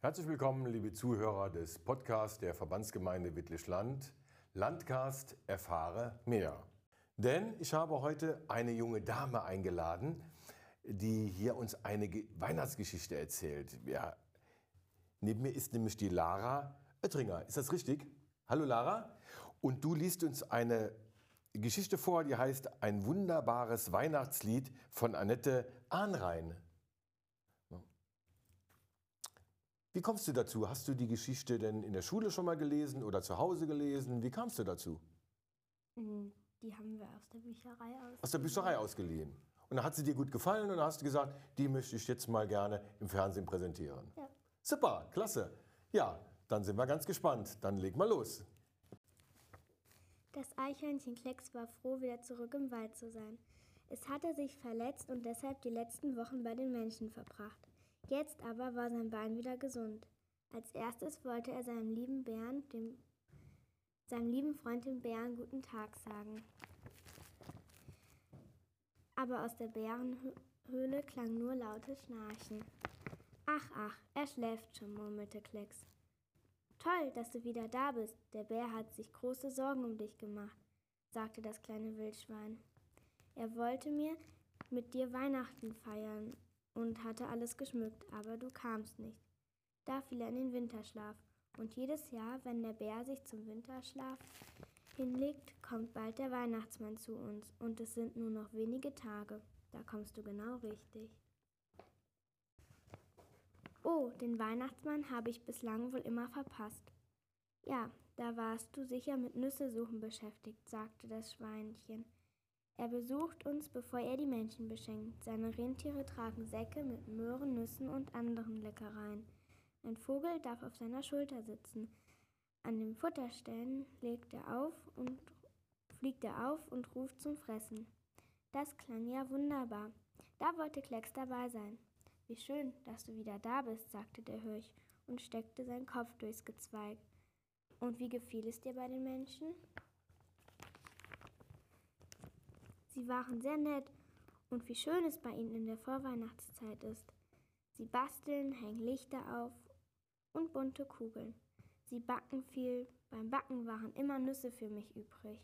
Herzlich willkommen, liebe Zuhörer des Podcasts der Verbandsgemeinde Wittlich-Land. Landcast Erfahre mehr. Denn ich habe heute eine junge Dame eingeladen, die hier uns eine Weihnachtsgeschichte erzählt. Ja, neben mir ist nämlich die Lara Oettringer. Ist das richtig? Hallo Lara. Und du liest uns eine Geschichte vor, die heißt Ein wunderbares Weihnachtslied von Annette Ahnrein. Wie kommst du dazu? Hast du die Geschichte denn in der Schule schon mal gelesen oder zu Hause gelesen? Wie kamst du dazu? Mhm, die haben wir aus der Bücherei ausgeliehen. Aus der Bücherei ausgeliehen. Und dann hat sie dir gut gefallen und dann hast du gesagt, die möchte ich jetzt mal gerne im Fernsehen präsentieren. Ja. Super, klasse. Ja, dann sind wir ganz gespannt. Dann leg mal los. Das Eichhörnchen Klecks war froh, wieder zurück im Wald zu sein. Es hatte sich verletzt und deshalb die letzten Wochen bei den Menschen verbracht. Jetzt aber war sein Bein wieder gesund. Als erstes wollte er seinem lieben Bären, dem, seinem lieben Freund dem Bären guten Tag sagen. Aber aus der Bärenhöhle klang nur lautes Schnarchen. Ach, ach, er schläft schon, murmelte Klecks. Toll, dass du wieder da bist. Der Bär hat sich große Sorgen um dich gemacht, sagte das kleine Wildschwein. Er wollte mir mit dir Weihnachten feiern und hatte alles geschmückt, aber du kamst nicht. Da fiel er in den Winterschlaf. Und jedes Jahr, wenn der Bär sich zum Winterschlaf hinlegt, kommt bald der Weihnachtsmann zu uns. Und es sind nur noch wenige Tage. Da kommst du genau richtig. Oh, den Weihnachtsmann habe ich bislang wohl immer verpasst. Ja, da warst du sicher mit Nüsse suchen beschäftigt, sagte das Schweinchen. Er besucht uns, bevor er die Menschen beschenkt. Seine Rentiere tragen Säcke mit Möhren, Nüssen und anderen Leckereien. Ein Vogel darf auf seiner Schulter sitzen. An den Futterstellen legt er auf und fliegt er auf und ruft zum Fressen. Das klang ja wunderbar. Da wollte Klecks dabei sein. Wie schön, dass du wieder da bist, sagte der Hirsch und steckte seinen Kopf durchs Gezweig. Und wie gefiel es dir bei den Menschen? Sie waren sehr nett und wie schön es bei ihnen in der Vorweihnachtszeit ist. Sie basteln, hängen Lichter auf und bunte Kugeln. Sie backen viel, beim Backen waren immer Nüsse für mich übrig.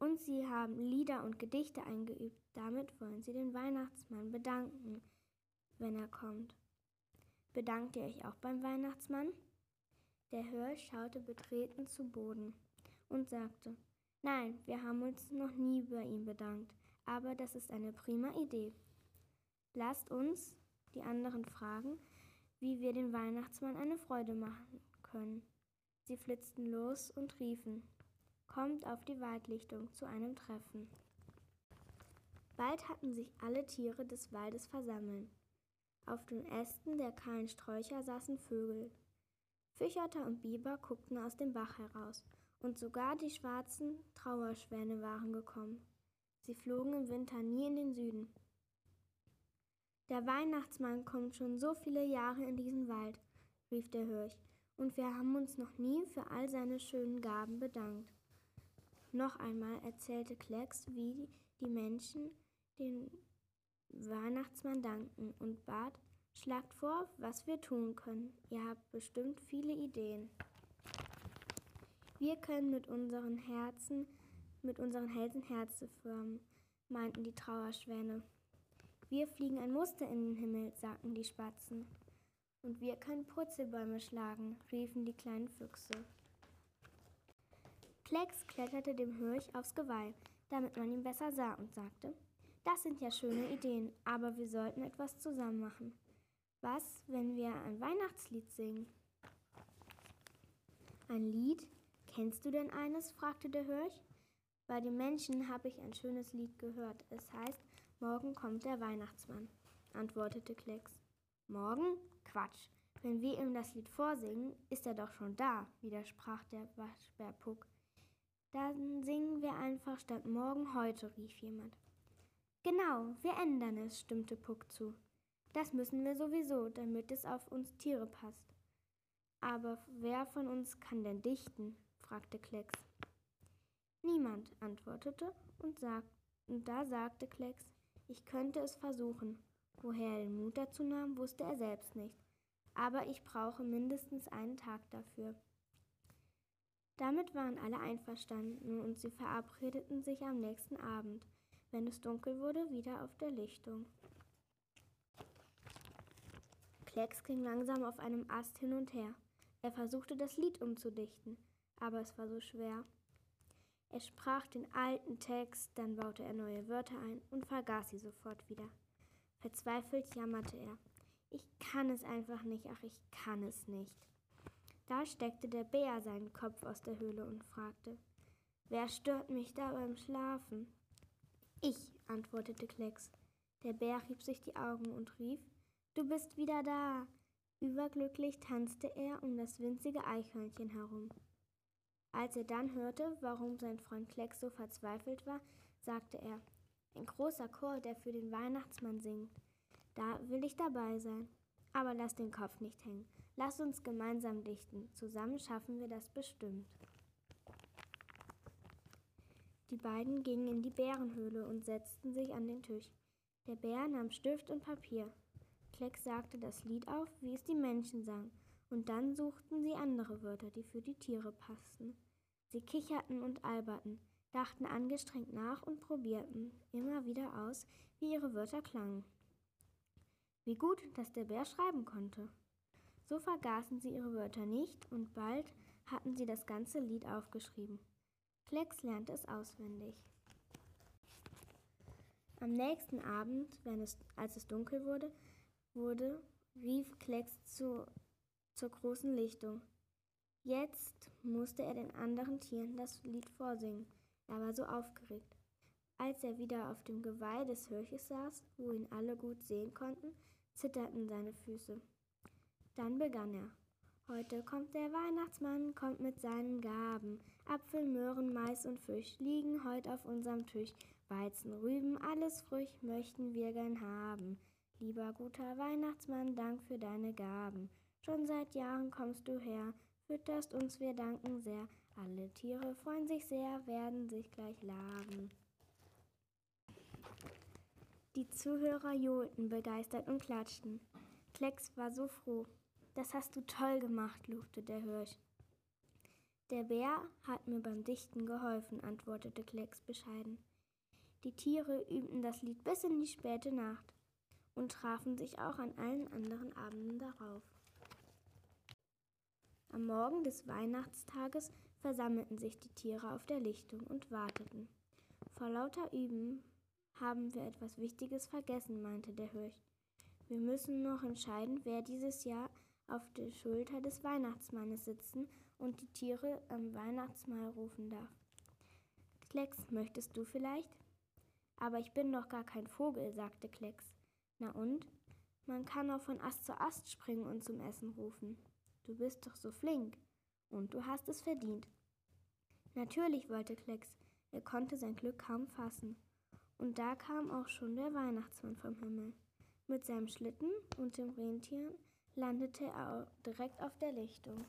Und sie haben Lieder und Gedichte eingeübt. Damit wollen sie den Weihnachtsmann bedanken, wenn er kommt. Bedankt ihr euch auch beim Weihnachtsmann? Der Hirsch schaute betreten zu Boden und sagte, Nein, wir haben uns noch nie bei ihm bedankt, aber das ist eine prima Idee. Lasst uns die anderen fragen, wie wir den Weihnachtsmann eine Freude machen können. Sie flitzten los und riefen, Kommt auf die Waldlichtung zu einem Treffen. Bald hatten sich alle Tiere des Waldes versammelt. Auf den Ästen der kahlen Sträucher saßen Vögel. Fücherte und Biber guckten aus dem Bach heraus und sogar die schwarzen Trauerschwäne waren gekommen. Sie flogen im Winter nie in den Süden. Der Weihnachtsmann kommt schon so viele Jahre in diesen Wald, rief der Hirsch, und wir haben uns noch nie für all seine schönen Gaben bedankt. Noch einmal erzählte Klecks, wie die Menschen den Weihnachtsmann danken und bat, schlagt vor, was wir tun können. Ihr habt bestimmt viele Ideen. Wir können mit unseren Herzen, mit unseren Hälsen Herze formen, meinten die Trauerschwäne. Wir fliegen ein Muster in den Himmel, sagten die Spatzen. Und wir können Purzelbäume schlagen, riefen die kleinen Füchse. Klecks kletterte dem Hirsch aufs Geweih, damit man ihn besser sah, und sagte, das sind ja schöne Ideen, aber wir sollten etwas zusammen machen. Was, wenn wir ein Weihnachtslied singen? Ein Lied, Kennst du denn eines? fragte der Hirsch. Bei den Menschen habe ich ein schönes Lied gehört. Es heißt, morgen kommt der Weihnachtsmann, antwortete Klecks. Morgen? Quatsch. Wenn wir ihm das Lied vorsingen, ist er doch schon da, widersprach der Waschbärpuck. Dann singen wir einfach statt morgen heute, rief jemand. Genau, wir ändern es, stimmte Puck zu. Das müssen wir sowieso, damit es auf uns Tiere passt. Aber wer von uns kann denn dichten? Fragte Klecks. Niemand, antwortete und, sag, und da sagte Klecks, ich könnte es versuchen. Woher er den Mut dazu nahm, wusste er selbst nicht. Aber ich brauche mindestens einen Tag dafür. Damit waren alle einverstanden und sie verabredeten sich am nächsten Abend, wenn es dunkel wurde, wieder auf der Lichtung. Klecks ging langsam auf einem Ast hin und her. Er versuchte das Lied umzudichten, aber es war so schwer. Er sprach den alten Text, dann baute er neue Wörter ein und vergaß sie sofort wieder. Verzweifelt jammerte er. Ich kann es einfach nicht, ach, ich kann es nicht. Da steckte der Bär seinen Kopf aus der Höhle und fragte, Wer stört mich da beim Schlafen? Ich, antwortete Klecks. Der Bär rieb sich die Augen und rief, Du bist wieder da. Überglücklich tanzte er um das winzige Eichhörnchen herum. Als er dann hörte, warum sein Freund Klecks so verzweifelt war, sagte er, ein großer Chor, der für den Weihnachtsmann singt. Da will ich dabei sein. Aber lass den Kopf nicht hängen. Lass uns gemeinsam dichten. Zusammen schaffen wir das bestimmt. Die beiden gingen in die Bärenhöhle und setzten sich an den Tisch. Der Bär nahm Stift und Papier. Klecks sagte das Lied auf, wie es die Menschen sang, und dann suchten sie andere Wörter, die für die Tiere passten. Sie kicherten und alberten, dachten angestrengt nach und probierten immer wieder aus, wie ihre Wörter klangen. Wie gut, dass der Bär schreiben konnte. So vergaßen sie ihre Wörter nicht und bald hatten sie das ganze Lied aufgeschrieben. Klecks lernte es auswendig. Am nächsten Abend, es, als es dunkel wurde, wurde, rief Klecks zu, zur großen Lichtung. Jetzt musste er den anderen Tieren das Lied vorsingen. Er war so aufgeregt. Als er wieder auf dem Geweih des Hirches saß, wo ihn alle gut sehen konnten, zitterten seine Füße. Dann begann er. Heute kommt der Weihnachtsmann, kommt mit seinen Gaben. Apfel, Möhren, Mais und Fisch liegen heut auf unserem Tisch. Weizen, Rüben, alles frisch möchten wir gern haben. Lieber guter Weihnachtsmann, Dank für deine Gaben. Schon seit Jahren kommst du her, fütterst uns, wir danken sehr. Alle Tiere freuen sich sehr, werden sich gleich laben. Die Zuhörer johlten begeistert und klatschten. Klecks war so froh. Das hast du toll gemacht, lobte der Hirsch. Der Bär hat mir beim Dichten geholfen, antwortete Klecks bescheiden. Die Tiere übten das Lied bis in die späte Nacht und trafen sich auch an allen anderen Abenden darauf. Am Morgen des Weihnachtstages versammelten sich die Tiere auf der Lichtung und warteten. Vor lauter Üben haben wir etwas Wichtiges vergessen, meinte der Hirsch. Wir müssen noch entscheiden, wer dieses Jahr auf der Schulter des Weihnachtsmannes sitzen und die Tiere am Weihnachtsmahl rufen darf. Klecks, möchtest du vielleicht? Aber ich bin doch gar kein Vogel, sagte Klecks. Na und? Man kann auch von Ast zu Ast springen und zum Essen rufen. Du bist doch so flink. Und du hast es verdient. Natürlich wollte Klecks. Er konnte sein Glück kaum fassen. Und da kam auch schon der Weihnachtsmann vom Himmel. Mit seinem Schlitten und dem Rentier landete er direkt auf der Lichtung.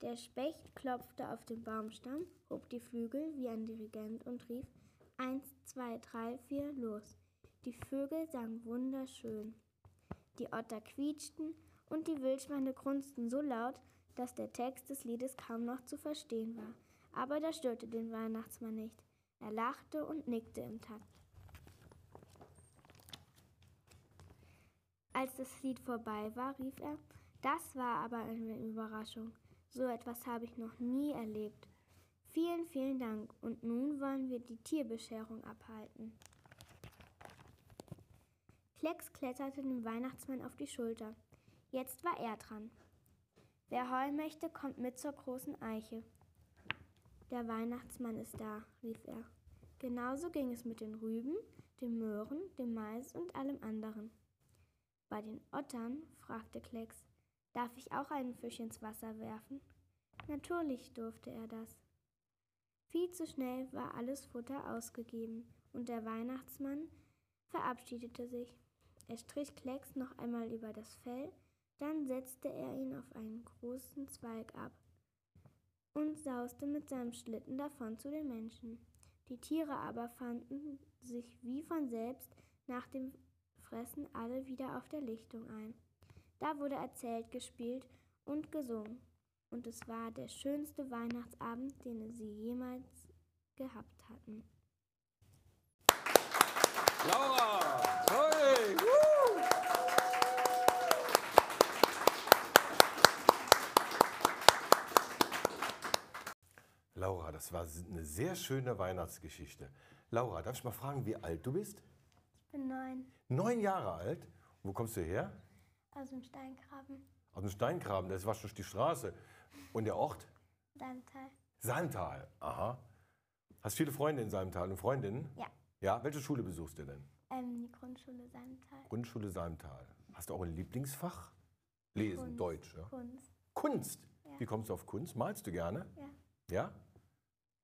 Der Specht klopfte auf den Baumstamm, hob die Flügel wie ein Dirigent und rief Eins, zwei, drei, vier, los. Die Vögel sangen wunderschön. Die Otter quietschten und die Wildschweine grunzten so laut, dass der Text des Liedes kaum noch zu verstehen war. Aber das störte den Weihnachtsmann nicht. Er lachte und nickte im Takt. Als das Lied vorbei war, rief er, das war aber eine Überraschung. So etwas habe ich noch nie erlebt. Vielen, vielen Dank. Und nun wollen wir die Tierbescherung abhalten. Klecks kletterte dem Weihnachtsmann auf die Schulter. Jetzt war er dran. Wer heulen möchte, kommt mit zur großen Eiche. Der Weihnachtsmann ist da, rief er. Genauso ging es mit den Rüben, den Möhren, dem Mais und allem anderen. Bei den Ottern, fragte Klecks, darf ich auch einen Fisch ins Wasser werfen? Natürlich durfte er das. Viel zu schnell war alles Futter ausgegeben und der Weihnachtsmann verabschiedete sich. Er strich Klecks noch einmal über das Fell, dann setzte er ihn auf einen großen Zweig ab und sauste mit seinem Schlitten davon zu den Menschen. Die Tiere aber fanden sich wie von selbst nach dem Fressen alle wieder auf der Lichtung ein. Da wurde erzählt, gespielt und gesungen. Und es war der schönste Weihnachtsabend, den sie jemals gehabt hatten. Laura! Das war eine sehr schöne Weihnachtsgeschichte. Laura, darf ich mal fragen, wie alt du bist? Ich bin neun. Neun Jahre alt? Wo kommst du her? Aus dem Steingraben. Aus dem Steingraben, das war schon die Straße. Und der Ort? Salmtal. Salmtal, aha. Hast viele Freunde in Salmtal und Freundinnen? Ja. Ja, welche Schule besuchst du denn? Ähm, die Grundschule Salmtal. Grundschule Salmtal. Hast du auch ein Lieblingsfach? Lesen, Kunst. Deutsch. Ja? Kunst. Kunst. Ja. Wie kommst du auf Kunst? Malst du gerne? Ja. Ja?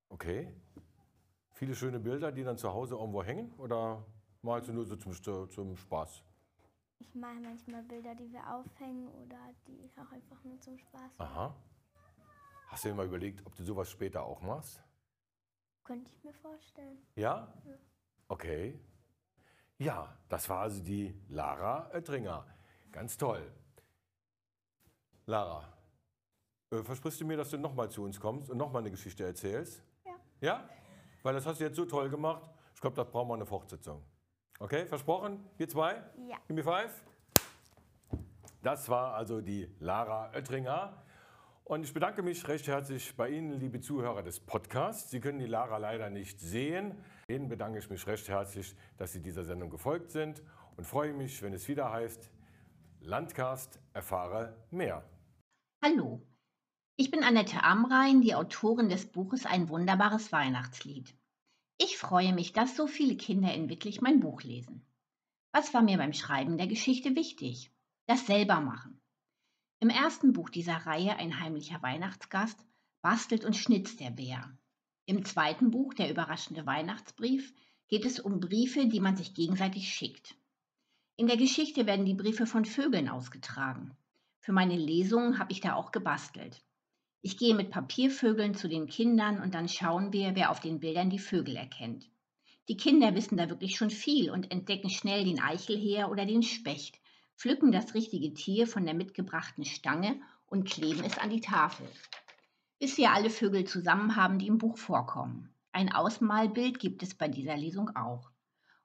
Okay. Viele schöne Bilder, die dann zu Hause irgendwo hängen? Oder malst du nur so zum, zum Spaß? Ich male manchmal Bilder, die wir aufhängen oder die auch einfach nur zum Spaß. Aha. Hast du dir mal überlegt, ob du sowas später auch machst? Könnte ich mir vorstellen. Ja? Okay. Ja, das war also die Lara Oettringer. Ganz toll. Lara, äh, versprichst du mir, dass du nochmal zu uns kommst und nochmal eine Geschichte erzählst? Ja. Weil das hast du jetzt so toll gemacht. Ich glaube, das brauchen wir eine Fortsetzung. Okay, versprochen? Wir zwei? Ja. Give me five. Das war also die Lara Oettringer. Und ich bedanke mich recht herzlich bei Ihnen, liebe Zuhörer des Podcasts. Sie können die Lara leider nicht sehen. Ihnen bedanke ich mich recht herzlich, dass Sie dieser Sendung gefolgt sind und freue mich, wenn es wieder heißt, Landcast erfahre mehr. Hallo, ich bin Annette Amrein, die Autorin des Buches Ein wunderbares Weihnachtslied. Ich freue mich, dass so viele Kinder in wirklich mein Buch lesen. Was war mir beim Schreiben der Geschichte wichtig? Das selber machen. Im ersten Buch dieser Reihe Ein heimlicher Weihnachtsgast bastelt und schnitzt der Bär. Im zweiten Buch Der überraschende Weihnachtsbrief geht es um Briefe, die man sich gegenseitig schickt. In der Geschichte werden die Briefe von Vögeln ausgetragen. Für meine Lesungen habe ich da auch gebastelt. Ich gehe mit Papiervögeln zu den Kindern und dann schauen wir, wer auf den Bildern die Vögel erkennt. Die Kinder wissen da wirklich schon viel und entdecken schnell den Eichelheer oder den Specht, pflücken das richtige Tier von der mitgebrachten Stange und kleben es an die Tafel. Bis wir alle Vögel zusammen haben, die im Buch vorkommen. Ein Ausmalbild gibt es bei dieser Lesung auch.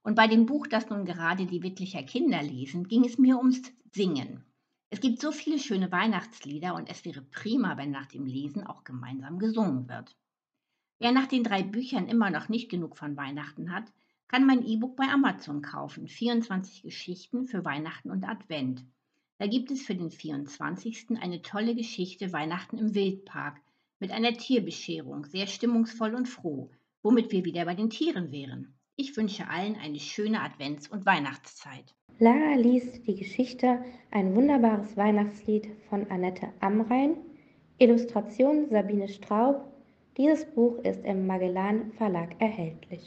Und bei dem Buch, das nun gerade die Wittlicher Kinder lesen, ging es mir ums Singen. Es gibt so viele schöne Weihnachtslieder und es wäre prima, wenn nach dem Lesen auch gemeinsam gesungen wird. Wer nach den drei Büchern immer noch nicht genug von Weihnachten hat, kann mein E-Book bei Amazon kaufen. 24 Geschichten für Weihnachten und Advent. Da gibt es für den 24. eine tolle Geschichte Weihnachten im Wildpark mit einer Tierbescherung, sehr stimmungsvoll und froh, womit wir wieder bei den Tieren wären. Ich wünsche allen eine schöne Advents- und Weihnachtszeit. Lara liest die Geschichte Ein wunderbares Weihnachtslied von Annette Amrein, Illustration Sabine Straub. Dieses Buch ist im Magellan Verlag erhältlich.